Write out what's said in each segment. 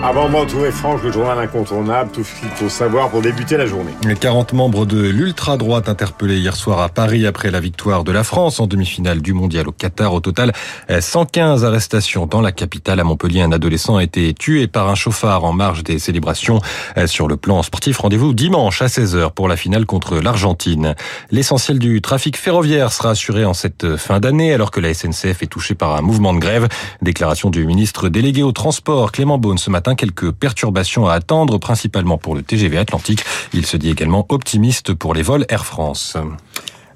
Avant de retrouver Franck, le journal incontournable, tout ce qu'il faut savoir pour débuter la journée. Les 40 membres de l'ultra-droite interpellés hier soir à Paris après la victoire de la France en demi-finale du mondial au Qatar. Au total, 115 arrestations dans la capitale. À Montpellier, un adolescent a été tué par un chauffard en marge des célébrations. Sur le plan sportif, rendez-vous dimanche à 16h pour la finale contre l'Argentine. L'essentiel du trafic ferroviaire sera assuré en cette fin d'année alors que la SNCF est touchée par un mouvement de grève. Déclaration du ministre délégué au transport Clément Beaune ce matin quelques perturbations à attendre, principalement pour le TGV Atlantique. Il se dit également optimiste pour les vols Air France.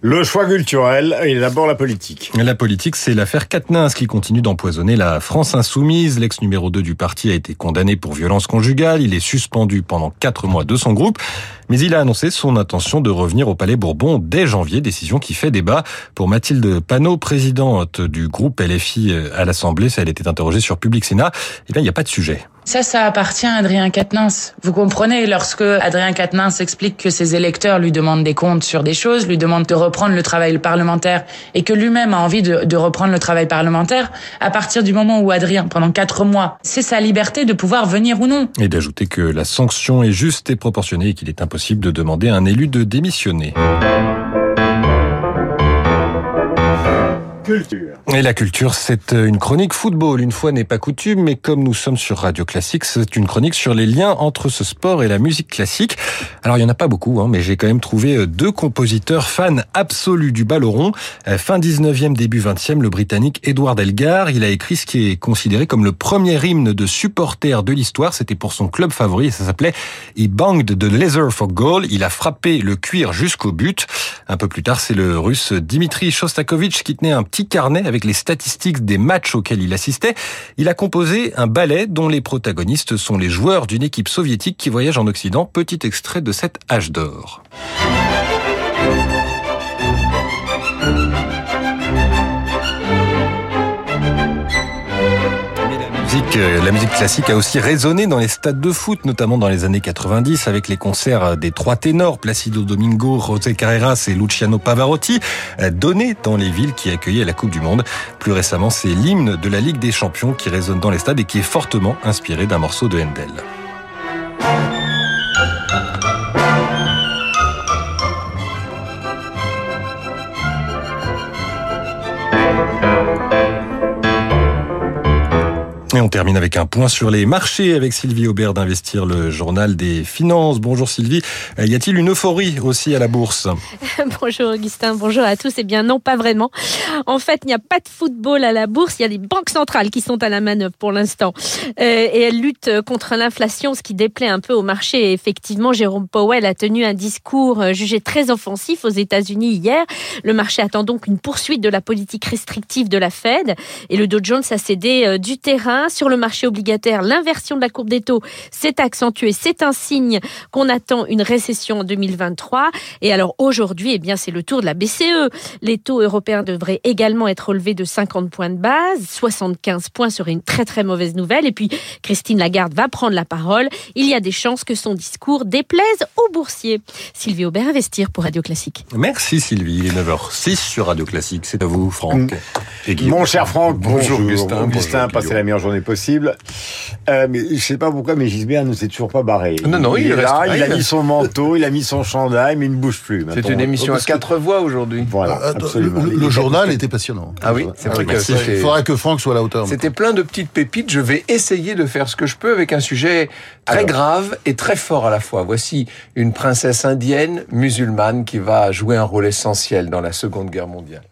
Le choix culturel et d'abord la politique. La politique, c'est l'affaire Katnins qui continue d'empoisonner la France insoumise. L'ex numéro 2 du parti a été condamné pour violence conjugale. Il est suspendu pendant quatre mois de son groupe. Mais il a annoncé son intention de revenir au Palais Bourbon dès janvier, décision qui fait débat. Pour Mathilde Panot, présidente du groupe LFI à l'Assemblée, ça elle était interrogée sur Public Sénat, eh bien, il n'y a pas de sujet. Ça, ça appartient à Adrien Quatennens. Vous comprenez, lorsque Adrien Quatennens explique que ses électeurs lui demandent des comptes sur des choses, lui demandent de reprendre le travail parlementaire et que lui-même a envie de, de, reprendre le travail parlementaire, à partir du moment où Adrien, pendant quatre mois, c'est sa liberté de pouvoir venir ou non. Et d'ajouter que la sanction est juste et proportionnée et qu'il est impossible de demander à un élu de démissionner. Culture. Et la culture, c'est une chronique football. Une fois n'est pas coutume, mais comme nous sommes sur Radio Classique, c'est une chronique sur les liens entre ce sport et la musique classique. Alors, il y en a pas beaucoup, hein, mais j'ai quand même trouvé deux compositeurs fans absolus du ballon Fin 19e, début 20e, le Britannique Edward Elgar, il a écrit ce qui est considéré comme le premier hymne de supporter de l'histoire. C'était pour son club favori et ça s'appelait He banged the leather for goal. Il a frappé le cuir jusqu'au but. Un peu plus tard, c'est le russe Dimitri Shostakovich qui tenait un petit carnet avec les statistiques des matchs auxquels il assistait. Il a composé un ballet dont les protagonistes sont les joueurs d'une équipe soviétique qui voyage en Occident. Petit extrait de cet âge d'or. La musique classique a aussi résonné dans les stades de foot, notamment dans les années 90, avec les concerts des trois ténors, Placido Domingo, José Carreras et Luciano Pavarotti, donnés dans les villes qui accueillaient la Coupe du Monde. Plus récemment, c'est l'hymne de la Ligue des Champions qui résonne dans les stades et qui est fortement inspiré d'un morceau de Handel. Et on termine avec un point sur les marchés avec Sylvie Aubert d'Investir, le journal des finances. Bonjour Sylvie. Y a-t-il une euphorie aussi à la bourse? Bonjour Augustin, bonjour à tous. Eh bien non, pas vraiment. En fait, il n'y a pas de football à la bourse. Il y a des banques centrales qui sont à la manœuvre pour l'instant. Euh, et elles luttent contre l'inflation, ce qui déplaît un peu au marché. Effectivement, Jérôme Powell a tenu un discours jugé très offensif aux États-Unis hier. Le marché attend donc une poursuite de la politique restrictive de la Fed. Et le Dow Jones a cédé du terrain sur le marché obligataire, l'inversion de la courbe des taux s'est accentuée. C'est un signe qu'on attend une récession en 2023. Et alors aujourd'hui, eh bien, c'est le tour de la BCE. Les taux européens devraient également être relevés de 50 points de base. 75 points serait une très très mauvaise nouvelle. Et puis, Christine Lagarde va prendre la parole. Il y a des chances que son discours déplaise aux boursiers. Sylvie Aubert, Investir pour Radio Classique. Merci Sylvie. Il est 9h06 sur Radio Classique. C'est à vous, Franck. Mon cher Franck, bonjour, Augustin. Augustin, passez la meilleure journée possible. Euh, mais je sais pas pourquoi, mais Gisbert ne s'est toujours pas barré. Non, non, il, est reste là, il a mis son manteau, il a mis son chandail, mais il ne bouge plus. C'est une émission à quatre voix aujourd'hui. Voilà, absolument. Le, le journal était passionnant. Ah oui, c'est vrai que Il faudrait que Franck soit à la hauteur. C'était plein de petites pépites. Je vais essayer de faire ce que je peux avec un sujet très Alors. grave et très fort à la fois. Voici une princesse indienne musulmane qui va jouer un rôle essentiel dans la Seconde Guerre mondiale.